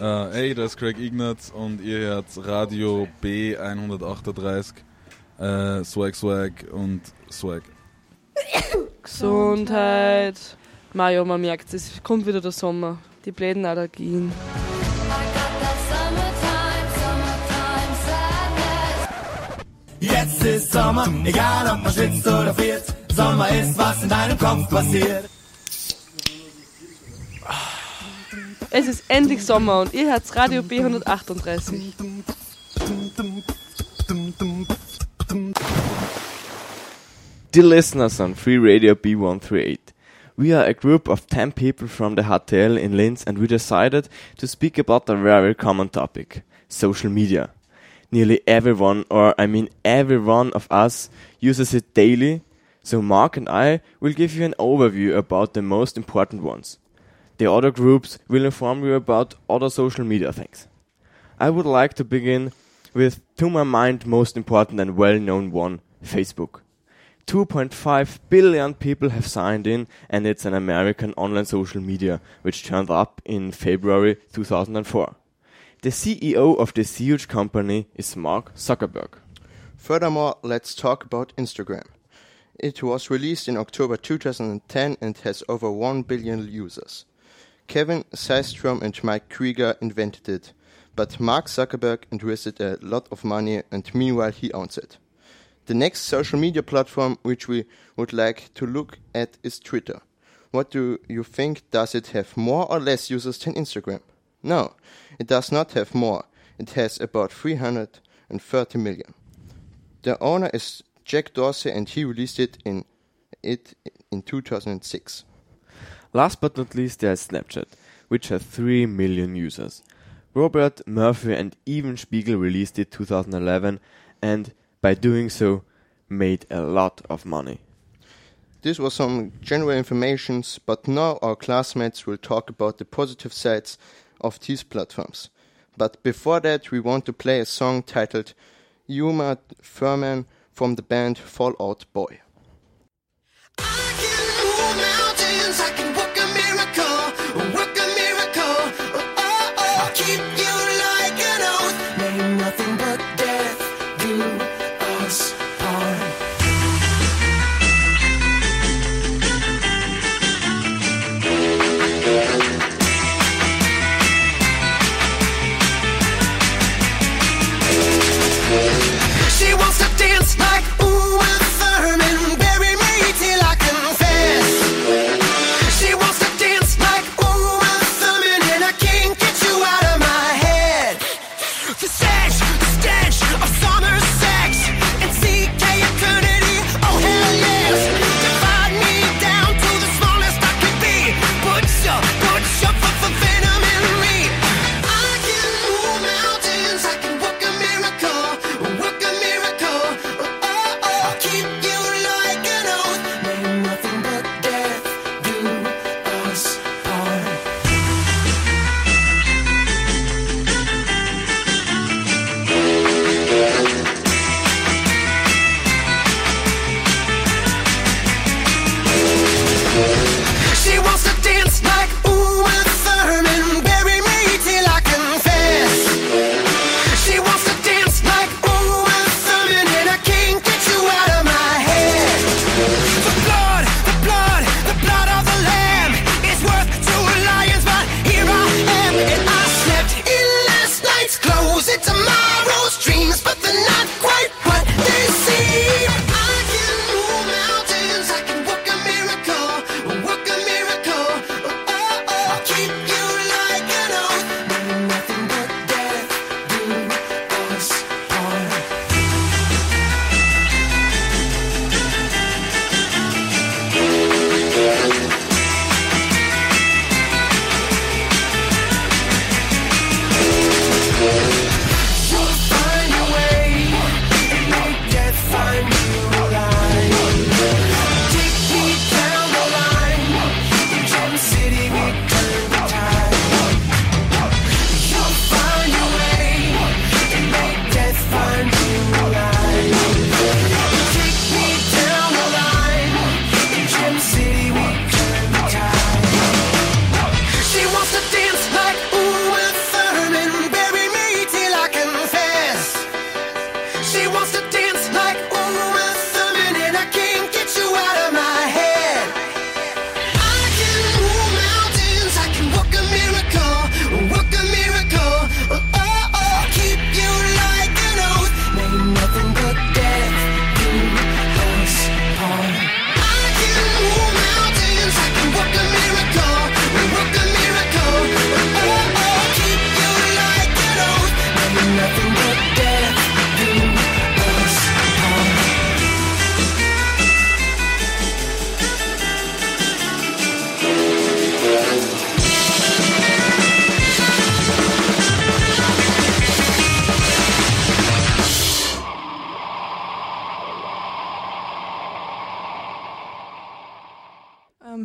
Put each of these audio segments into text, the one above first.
Uh, hey, das ist Craig Ignatz und ihr hört Radio B138, uh, Swag Swag und Swag. Gesundheit. Mario, man merkt es, kommt wieder der Sommer. Die bläden Allergien. Jetzt ist Sommer, egal ob man schwitzt oder friert. Sommer ist, was in deinem Kopf passiert. Es ist endlich Sommer und ihr hört Radio B138. Dear listeners on Free Radio B138, we are a group of 10 people from the HTL in Linz and we decided to speak about a very common topic social media. Nearly everyone, or I mean every one of us, uses it daily, so Mark and I will give you an overview about the most important ones. The other groups will inform you about other social media things. I would like to begin with, to my mind, most important and well known one Facebook. 2.5 billion people have signed in, and it's an American online social media which turned up in February 2004. The CEO of this huge company is Mark Zuckerberg. Furthermore, let's talk about Instagram. It was released in October 2010 and has over 1 billion users. Kevin Systrom and Mike Krieger invented it, but Mark Zuckerberg invested a lot of money and meanwhile he owns it. The next social media platform which we would like to look at is Twitter. What do you think? Does it have more or less users than Instagram? No, it does not have more. It has about 330 million. The owner is Jack Dorsey and he released it in it in 2006. Last but not least, there's Snapchat, which has 3 million users. Robert Murphy and Evan Spiegel released it 2011 and by doing so made a lot of money. This was some general information, but now our classmates will talk about the positive sides of these platforms. But before that, we want to play a song titled Uma Thurman from the band Fall Out Boy.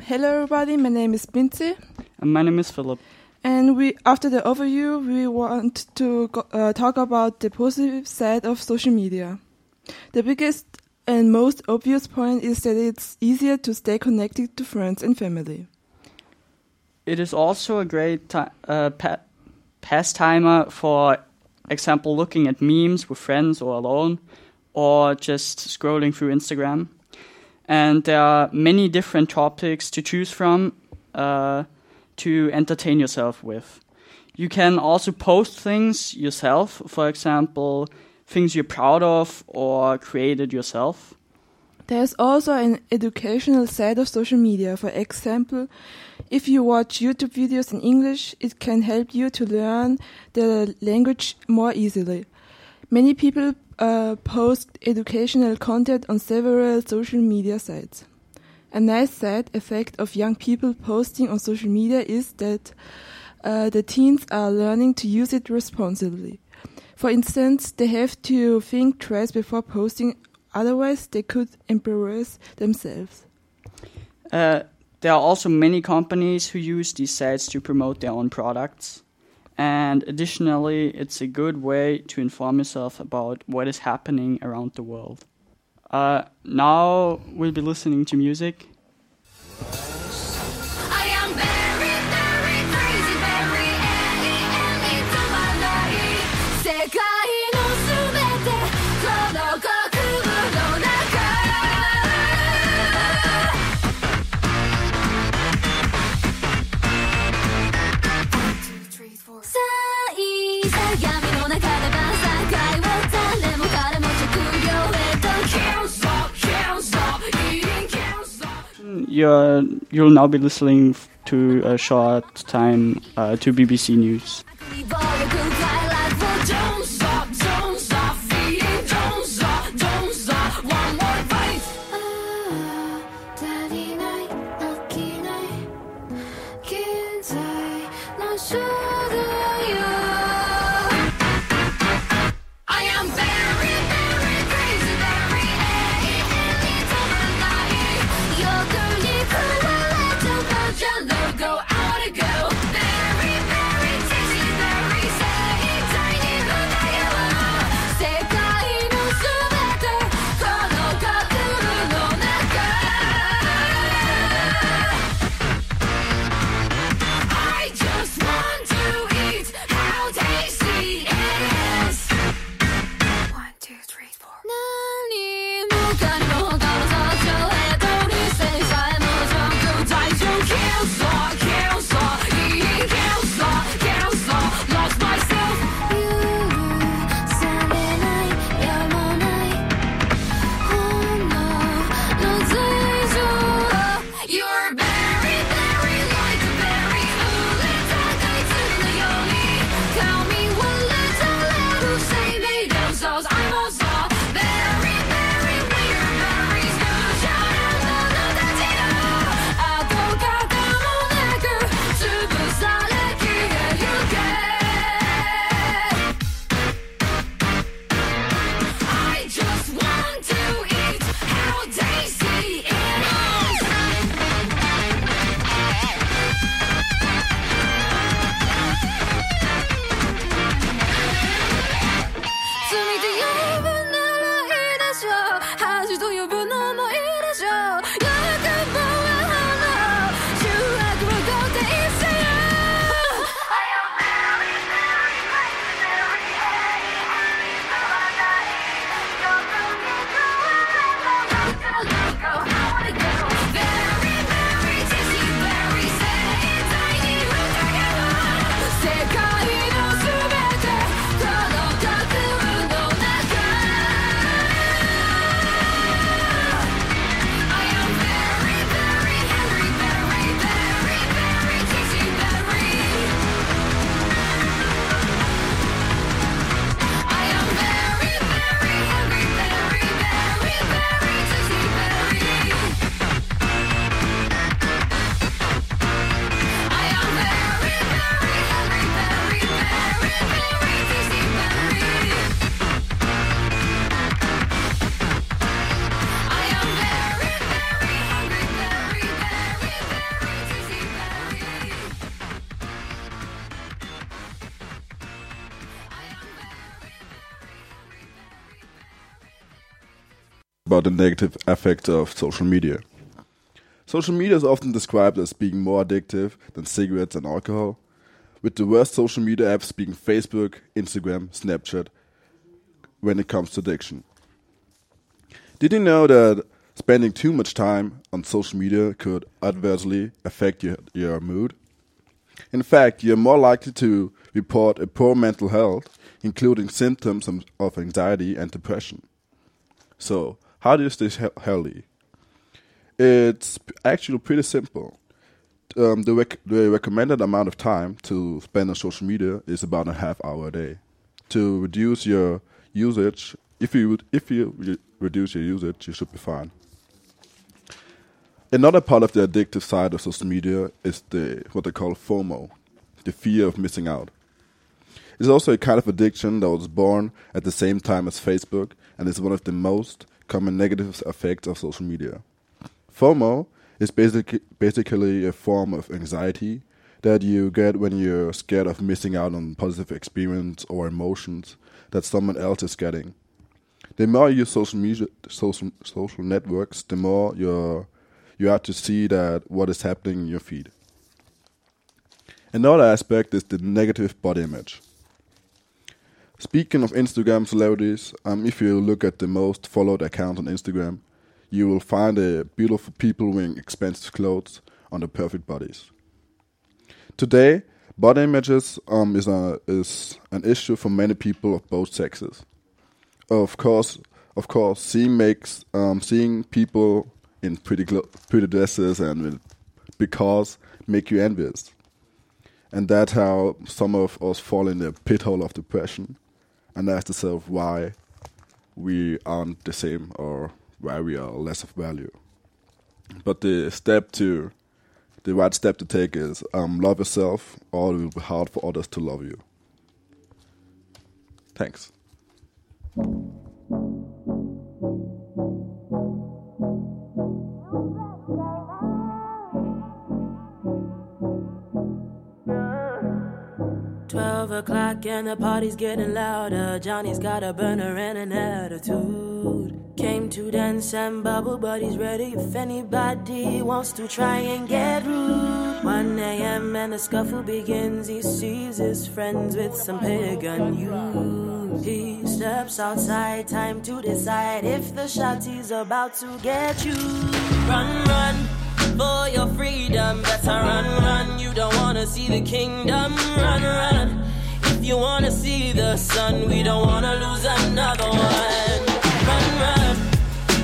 Hello, everybody. My name is Binzi, And my name is Philip. and we after the overview, we want to go, uh, talk about the positive side of social media. The biggest and most obvious point is that it's easier to stay connected to friends and family. It is also a great ti uh, pa- pastimer, for example, looking at memes with friends or alone, or just scrolling through Instagram. And there are many different topics to choose from uh, to entertain yourself with. You can also post things yourself, for example, things you're proud of or created yourself. There's also an educational side of social media. For example, if you watch YouTube videos in English, it can help you to learn the language more easily. Many people uh, post educational content on several social media sites. A nice side effect of young people posting on social media is that uh, the teens are learning to use it responsibly. For instance, they have to think twice before posting, otherwise, they could embarrass themselves. Uh, there are also many companies who use these sites to promote their own products. And additionally, it's a good way to inform yourself about what is happening around the world. Uh, now we'll be listening to music. You're, you'll now be listening to a short time uh, to BBC News. About the negative effects of social media. Social media is often described as being more addictive than cigarettes and alcohol, with the worst social media apps being Facebook, Instagram, Snapchat when it comes to addiction. Did you know that spending too much time on social media could adversely affect your, your mood? In fact, you're more likely to report a poor mental health, including symptoms of- of anxiety and depression. So, how do you stay healthy? It's actually pretty simple. Um, the, rec- the recommended amount of time to spend on social media is about a half hour a day. To reduce your usage, if you would- if you re- reduce your usage, you should be fine. Another part of the addictive side of social media is the what they call FOMO, the fear of missing out. It's also a kind of addiction that was born at the same time as Facebook and is one of the most common negative effects of social media. FOMO is basically basically a form of anxiety that you get when you're scared of missing out on positive experience or emotions that someone else is getting. The more you use social media, social social networks, the more you're you have to see that what is happening in your feed. Another aspect is the negative body image. Speaking of Instagram celebrities, um, if you look at the most followed accounts on Instagram, you will find uh, beautiful people wearing expensive clothes on the perfect bodies. Today, body images um, is, a, is an issue for many people of both sexes. Of course, of course, seeing makes um, seeing people in pretty pretty dresses and big cars make you envious, and that's how some of us fall in the pit hole of depression, and ask yourself why we aren't the same or why we are less of value. But the step to the right step to take is um, love yourself, or it will be hard for others to love you. Thanks. O'clock and the party's getting louder. Johnny's got a burner and an attitude. Came to dance and bubble, but he's ready if anybody wants to try and get rude. 1 a.m. and the scuffle begins. He sees his friends with some pagan youth. He steps outside, time to decide if the shotty's about to get you. Run, run for your freedom. Better run, run. You don't wanna see the kingdom. Run, run. You wanna see the sun, we don't wanna lose another one. Run, run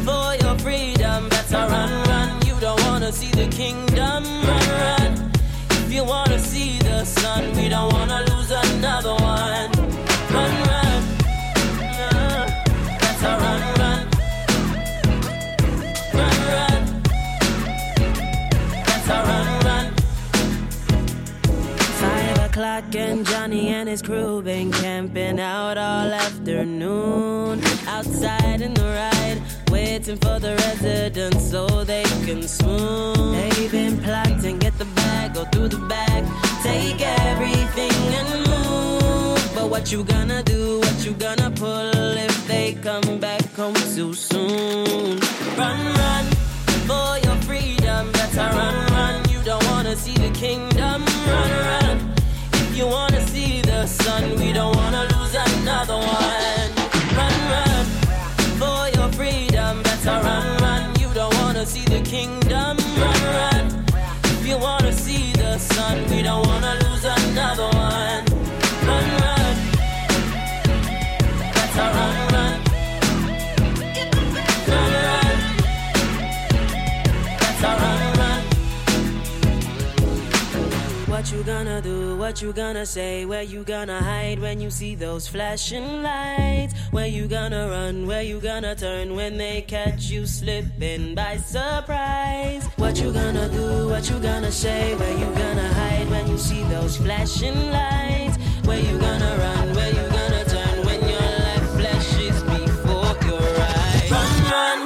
for your freedom. Better run, run. You don't wanna see the kingdom. Run, run. If you wanna see the sun, we don't wanna lose and his crew been camping out all afternoon. Outside in the ride, waiting for the residents so they can swoon. They've been plotting, get the bag, go through the bag, take everything and move. But what you gonna do? What you gonna pull if they come back home too soon? Run, run for your freedom. Better run, run. You don't wanna see the kingdom. Run, run. You wanna see the sun, we don't wanna lose another one. Run, run for your freedom. Better run, run. You don't wanna see the kingdom. Run, run. If you wanna see the sun, we don't wanna lose another one. What you gonna say? Where you gonna hide when you see those flashing lights? Where you gonna run? Where you gonna turn when they catch you slipping by surprise? What you gonna do? What you gonna say? Where you gonna hide when you see those flashing lights? Where you gonna run? Where you gonna turn when your life flashes before your eyes? Run, run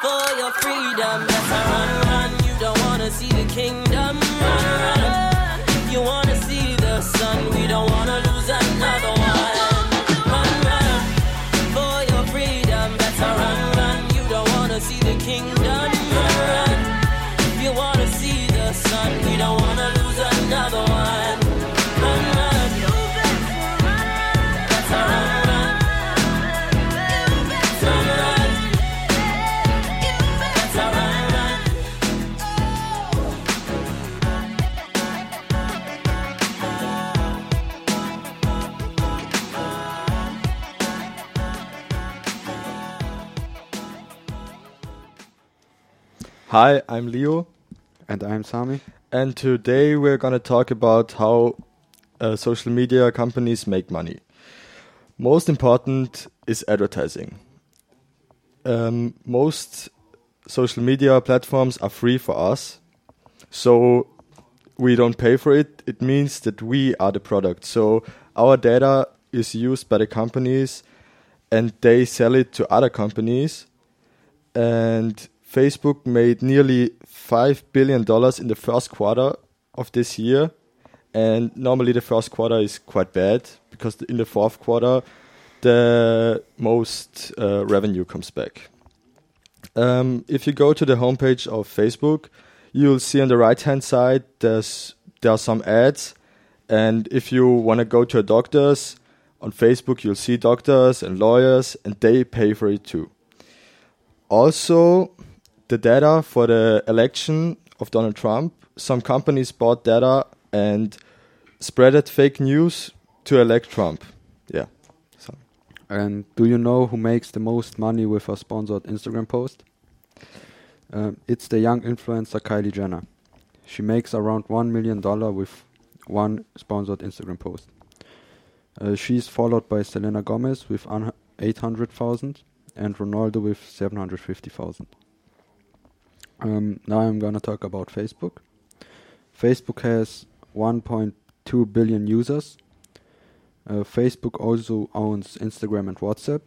for your freedom. Better run, run. You don't wanna see the kingdom. Hi, I'm Leo. And I'm Sami. And today we're going to talk about how uh, social media companies make money. Most important is advertising. Um, most social media platforms are free for us, so we don't pay for it. It means that we are the product. So our data is used by the companies and they sell it to other companies. And Facebook made nearly $5 billion in the first quarter of this year. And normally the first quarter is quite bad because in the fourth quarter, the most uh, revenue comes back. Um, if you go to the homepage of Facebook, you'll see on the right hand side there's there are some ads, and if you want to go to a doctor's on Facebook, you'll see doctors and lawyers, and they pay for it too. Also, the data for the election of Donald Trump, some companies bought data and spreaded fake news to elect Trump. Yeah. So. And do you know who makes the most money with a sponsored Instagram post? Um, it's the young influencer Kylie Jenner. She makes around $1 million with one sponsored Instagram post. Uh, she's followed by Selena Gomez with 800,000 and Ronaldo with 750,000. Um, now I'm gonna talk about Facebook. Facebook has 1.2 billion users. Uh, Facebook also owns Instagram and WhatsApp.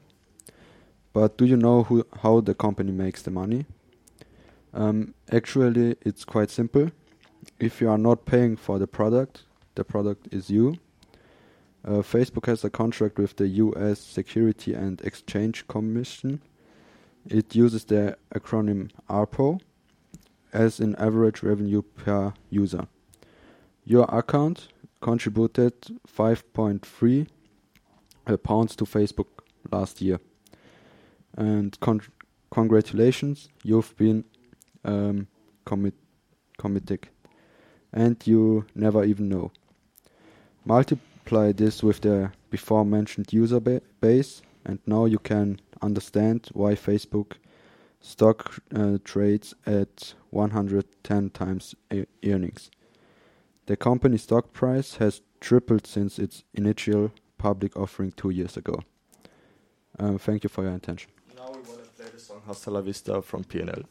But do you know who, how the company makes the money? Um, actually, it's quite simple. If you are not paying for the product, the product is you. Uh, Facebook has a contract with the US Security and Exchange Commission. It uses the acronym ARPU as an average revenue per user. Your account contributed 5.3 pounds to Facebook last year. And con- congratulations, you've been um, commit committed, and you never even know. Multiply this with the before mentioned user ba base, and now you can understand why Facebook stock uh, trades at 110 times earnings. The company stock price has tripled since its initial public offering two years ago. Um, thank you for your attention. Now we want to play the song Hasta la Vista from PNL.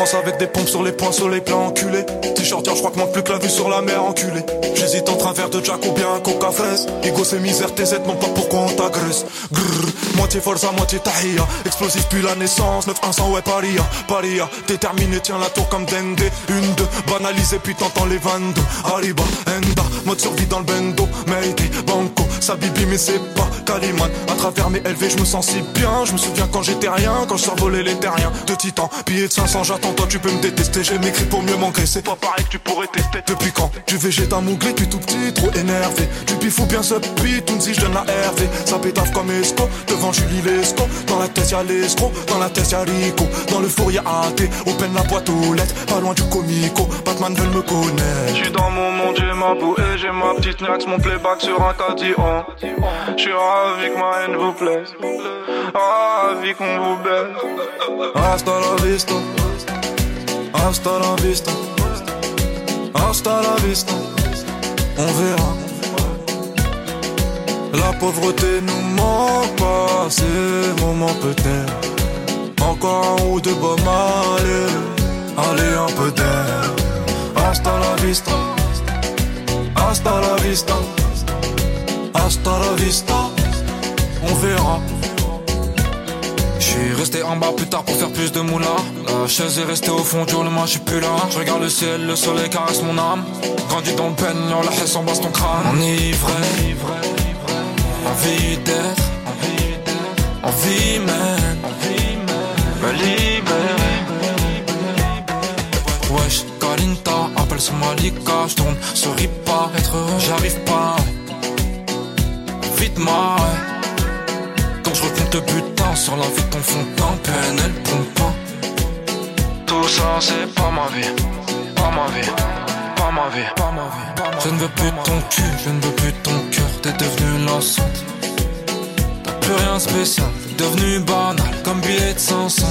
Avec des pompes sur les poings, sur les plans enculés. T-shirt, je crois que manque plus que la vue sur la mer enculé. J'hésite entre un verre de Jack ou bien un coca fraise. Ego c'est misère, TZ, non pas pourquoi on t'agresse. Grrr, moitié forza, moitié tahia. Explosif puis la naissance, 9-100, ouais, paria. Paria, déterminé, tiens la tour comme Dende. Une, deux, banalisé, puis t'entends les 22. Arriba, Enda, mode survie dans le bendo. Banco, Sabibi, mais c'est pas Kaliman. À travers mes LV, je me sens si bien. Je me souviens quand j'étais rien, quand je survolais les terriens. De titan, billets de 500, j'attends, toi tu peux me détester. J'ai m'écrit pour mieux m'engraisser. Pas pareil que tu pourrais tester. Depuis quand Tu végètes un mougli, puis tout petit, trop énervé. Tu bifou bien ce tout si je donne la RV. Ça pétave comme Esco, devant Julie Lesco. Dans la tête y'a l'escroc, dans la tête y'a Rico. Dans le four y'a AT, open la boîte aux lettres. Pas loin du comico, Batman veut me connaître. J'suis dans mon monde, j'ai ma bouée, j'ai ma petite nax, mon playback sur un cadillon. J'suis ravi que ma haine vous plaise, ravi qu'on vous baise. Hasta la vista, hasta la vista, hasta la vista. On verra. La pauvreté nous manque pas, ces moments peut-être. Encore un ou deux allez, allez un peu d'air. Hasta la vista, hasta la vista, hasta la vista. On verra. J'suis resté en bas plus tard pour faire plus de moula. La chaise est restée au fond du roulement, j'suis plus là. Je regarde le ciel, le soleil caresse mon âme. Grandi dans le peine, la haine s'embrasse ton crâne. Enivré, envie d'être, envie même, me libérer. Wesh, Kalinta, appelle sur Malika, j'tourne, souris pas, être heureux, j'arrive pas. Vite moi, quand je recompte le butin sur la vie de ton fond elle pompe pas. Tout ça c'est pas ma vie, pas ma vie, pas ma vie, pas ma vie. Je ne veux plus de ton cul, je ne veux plus de ton cœur, t'es devenu l'enceinte. T'as plus rien de spécial, t'es devenu banal, comme billet de 500.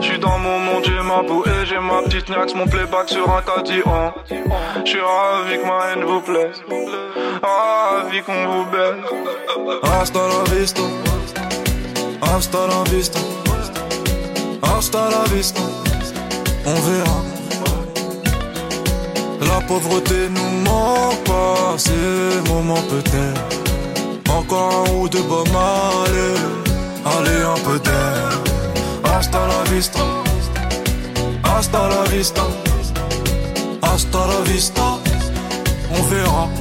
J'suis dans mon monde, j'ai ma peau et j'ai ma petite niaque, mon playback sur un caddie. Oh. J'suis ravi que ma haine vous plaise, ravi qu'on vous baise. Hasta la vista, hasta la vista, la vista. On verra. La pauvreté nous manque pas, c'est le moment peut-être. Encore un ou deux allez, allez un peu d'air. Hasta la vista, hasta la vista, hasta la vista, on verra.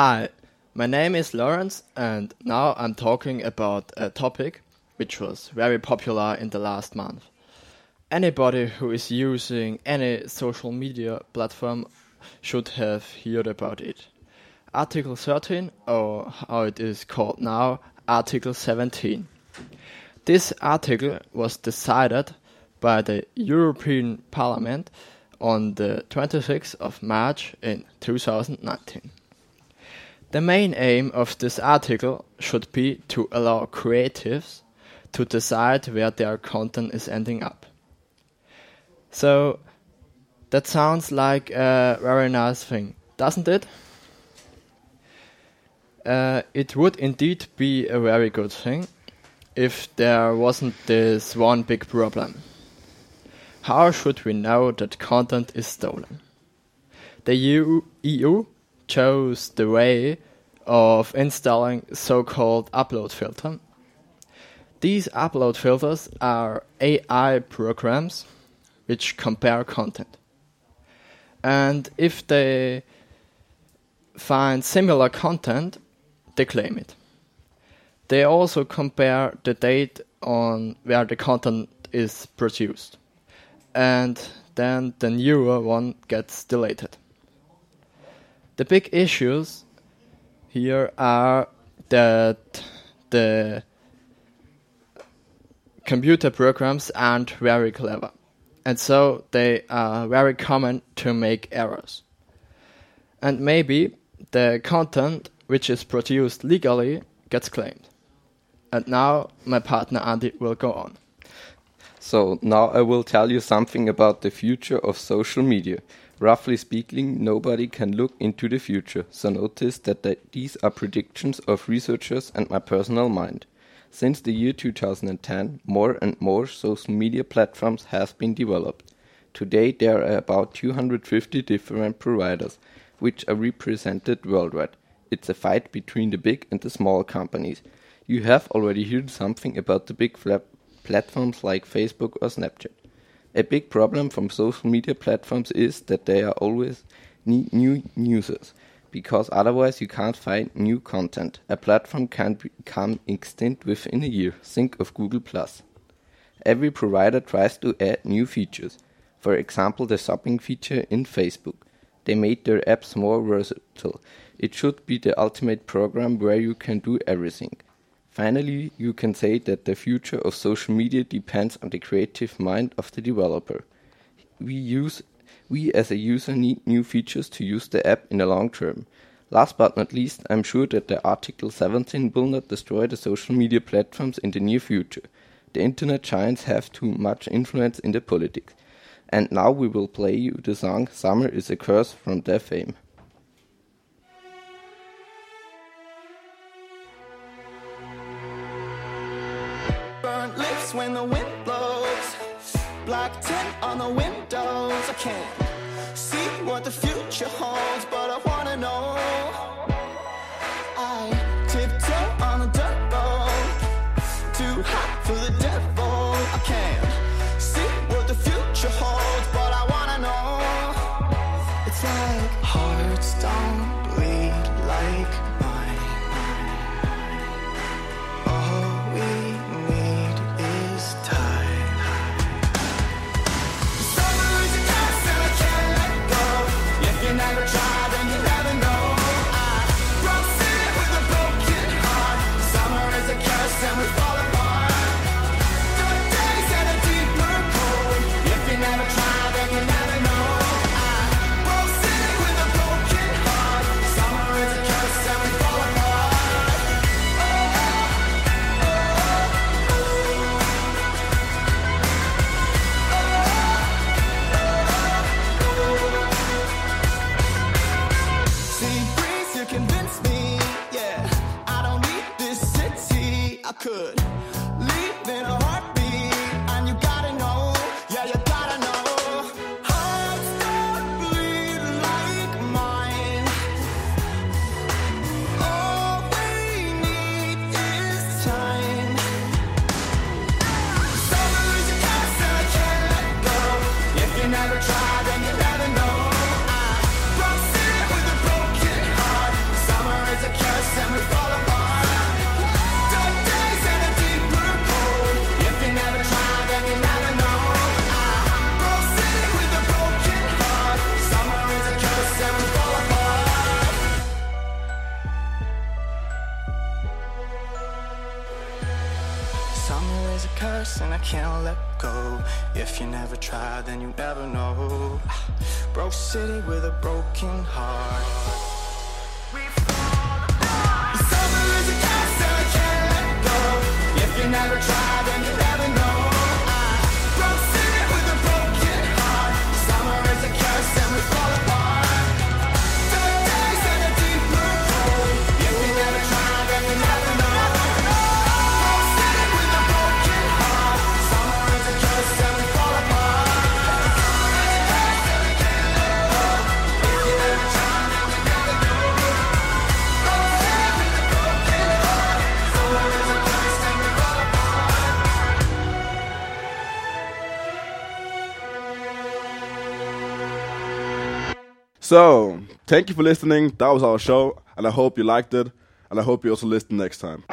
Hi, my name is Lawrence, and now I'm talking about a topic which was very popular in the last month. Anybody who is using any social media platform should have heard about it. Article 13, or how it is called now, Article 17. This article was decided by the European Parliament on the 26th of March in 2019. The main aim of this article should be to allow creatives to decide where their content is ending up. So, that sounds like a very nice thing, doesn't it? Uh, it would indeed be a very good thing if there wasn't this one big problem. How should we know that content is stolen? The EU, EU chose the way of installing so-called upload filter. These upload filters are AI programs which compare content. And if they find similar content, they claim it. They also compare the date on where the content is produced. And then the newer one gets deleted. The big issues here are that the computer programs aren't very clever, and so they are very common to make errors. And maybe the content which is produced legally gets claimed. And now my partner Andy will go on. So now I will tell you something about the future of social media. Roughly speaking, nobody can look into the future, so notice that th- these are predictions of researchers and my personal mind. Since the year 2010, more and more social media platforms have been developed. Today there are about 250 different providers, which are represented worldwide. It's a fight between the big and the small companies. You have already heard something about the big platforms like Facebook or Snapchat. A big problem from social media platforms is that they are always need new users, because otherwise you can't find new content. A platform can become extinct within a year. Think of Google Plus. Every provider tries to add new features. For example, the shopping feature in Facebook. They made their apps more versatile. It should be the ultimate program where you can do everything. Finally, you can say that the future of social media depends on the creative mind of the developer. We use we as a user need new features to use the app in the long term. Last but not least, I'm sure that the Article 17 will not destroy the social media platforms in the near future. The internet giants have too much influence in the politics. And now we will play you the song Summer is a Curse from The Faim. On the windows. I can't see what the future holds, but I wanna know. So, thank you for listening. That was our show, and I hope you liked it. And I hope you also listen next time.